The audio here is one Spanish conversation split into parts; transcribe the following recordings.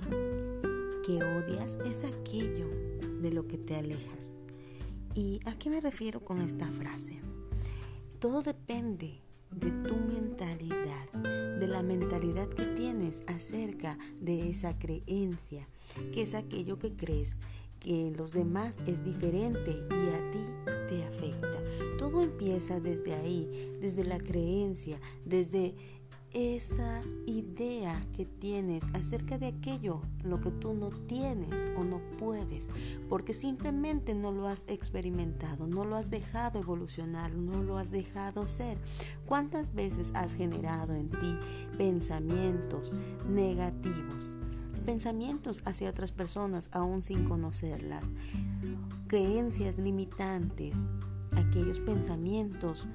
que odias es aquello de lo que te alejas. ¿Y a qué me refiero con esta frase? Todo depende de tu mentalidad, de la mentalidad que tienes acerca de esa creencia, que es aquello que crees que los demás es diferente y a ti te afecta. Todo empieza desde ahí, desde la creencia, desde esa idea que tienes acerca de aquello, lo que tú no tienes o no puedes, porque simplemente no lo has experimentado, no lo has dejado evolucionar, no lo has dejado ser. ¿Cuántas veces has generado en ti pensamientos negativos? Pensamientos hacia otras personas aún sin conocerlas, creencias limitantes, aquellos pensamientos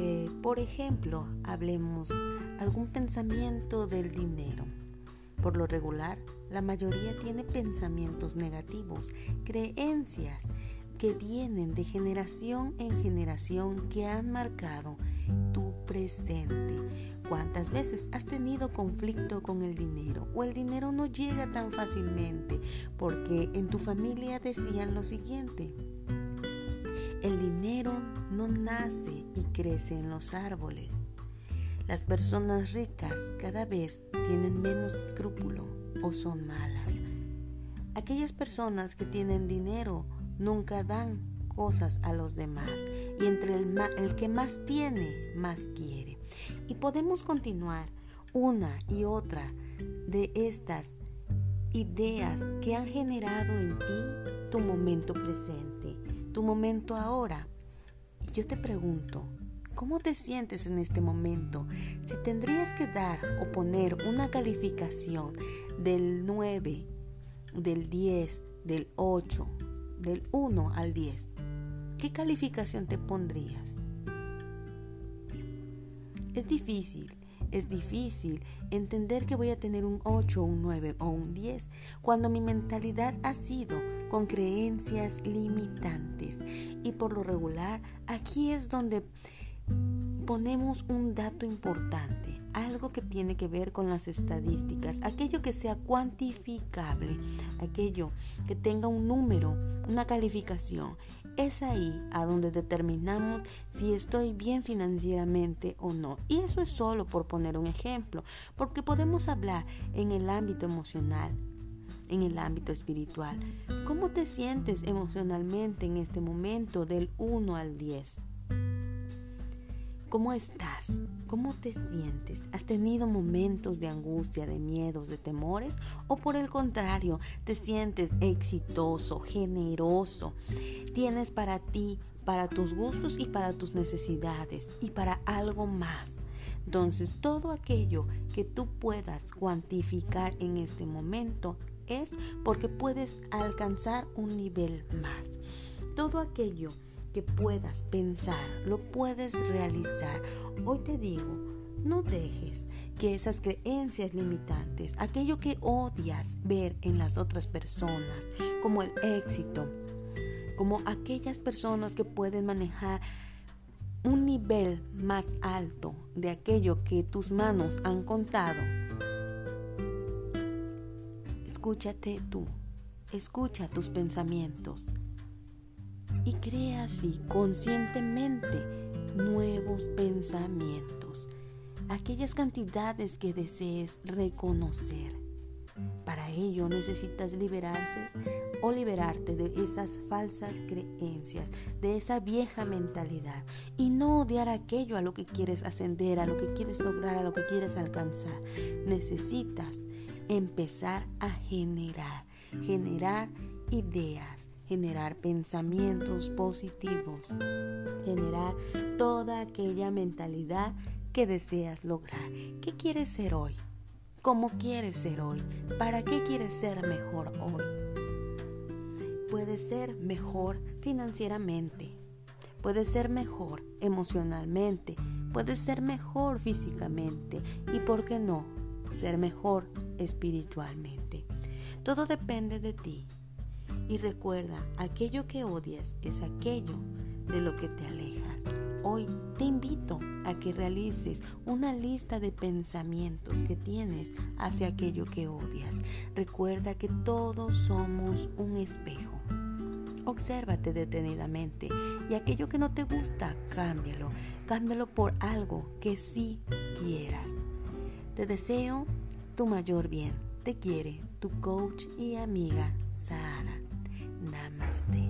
eh, por ejemplo, hablemos algún pensamiento del dinero. Por lo regular, la mayoría tiene pensamientos negativos, creencias que vienen de generación en generación que han marcado tu presente. ¿Cuántas veces has tenido conflicto con el dinero o el dinero no llega tan fácilmente porque en tu familia decían lo siguiente? El dinero no nace y crece en los árboles. Las personas ricas cada vez tienen menos escrúpulo o son malas. Aquellas personas que tienen dinero nunca dan cosas a los demás y entre el, el que más tiene, más quiere. Y podemos continuar una y otra de estas ideas que han generado en ti tu momento presente tu momento ahora. Yo te pregunto, ¿cómo te sientes en este momento? Si tendrías que dar o poner una calificación del 9, del 10, del 8, del 1 al 10, ¿qué calificación te pondrías? Es difícil, es difícil entender que voy a tener un 8, un 9 o un 10 cuando mi mentalidad ha sido con creencias limitantes. Y por lo regular, aquí es donde ponemos un dato importante, algo que tiene que ver con las estadísticas, aquello que sea cuantificable, aquello que tenga un número, una calificación. Es ahí a donde determinamos si estoy bien financieramente o no. Y eso es solo por poner un ejemplo, porque podemos hablar en el ámbito emocional, en el ámbito espiritual. ¿Cómo te sientes emocionalmente en este momento del 1 al 10? ¿Cómo estás? ¿Cómo te sientes? ¿Has tenido momentos de angustia, de miedos, de temores? ¿O por el contrario, te sientes exitoso, generoso? Tienes para ti, para tus gustos y para tus necesidades y para algo más. Entonces, todo aquello que tú puedas cuantificar en este momento es porque puedes alcanzar un nivel más. Todo aquello que puedas pensar, lo puedes realizar. Hoy te digo, no dejes que esas creencias limitantes, aquello que odias ver en las otras personas, como el éxito, como aquellas personas que pueden manejar un nivel más alto de aquello que tus manos han contado, Escúchate tú, escucha tus pensamientos y crea así conscientemente nuevos pensamientos, aquellas cantidades que desees reconocer. Para ello necesitas liberarse o liberarte de esas falsas creencias, de esa vieja mentalidad y no odiar aquello a lo que quieres ascender, a lo que quieres lograr, a lo que quieres alcanzar. Necesitas empezar a generar, generar ideas, generar pensamientos positivos, generar toda aquella mentalidad que deseas lograr. ¿Qué quieres ser hoy? ¿Cómo quieres ser hoy? ¿Para qué quieres ser mejor hoy? Puedes ser mejor financieramente, puedes ser mejor emocionalmente, puedes ser mejor físicamente y, ¿por qué no?, ser mejor espiritualmente. Todo depende de ti. Y recuerda, aquello que odias es aquello de lo que te alejas. hoy te invito a que realices una lista de pensamientos que tienes hacia aquello que odias. Recuerda que todos somos un espejo. Obsérvate detenidamente y aquello que no te gusta, cámbialo. Cámbialo por algo que sí quieras. Te deseo tu mayor bien. Te quiere tu coach y amiga Sara. Namasté.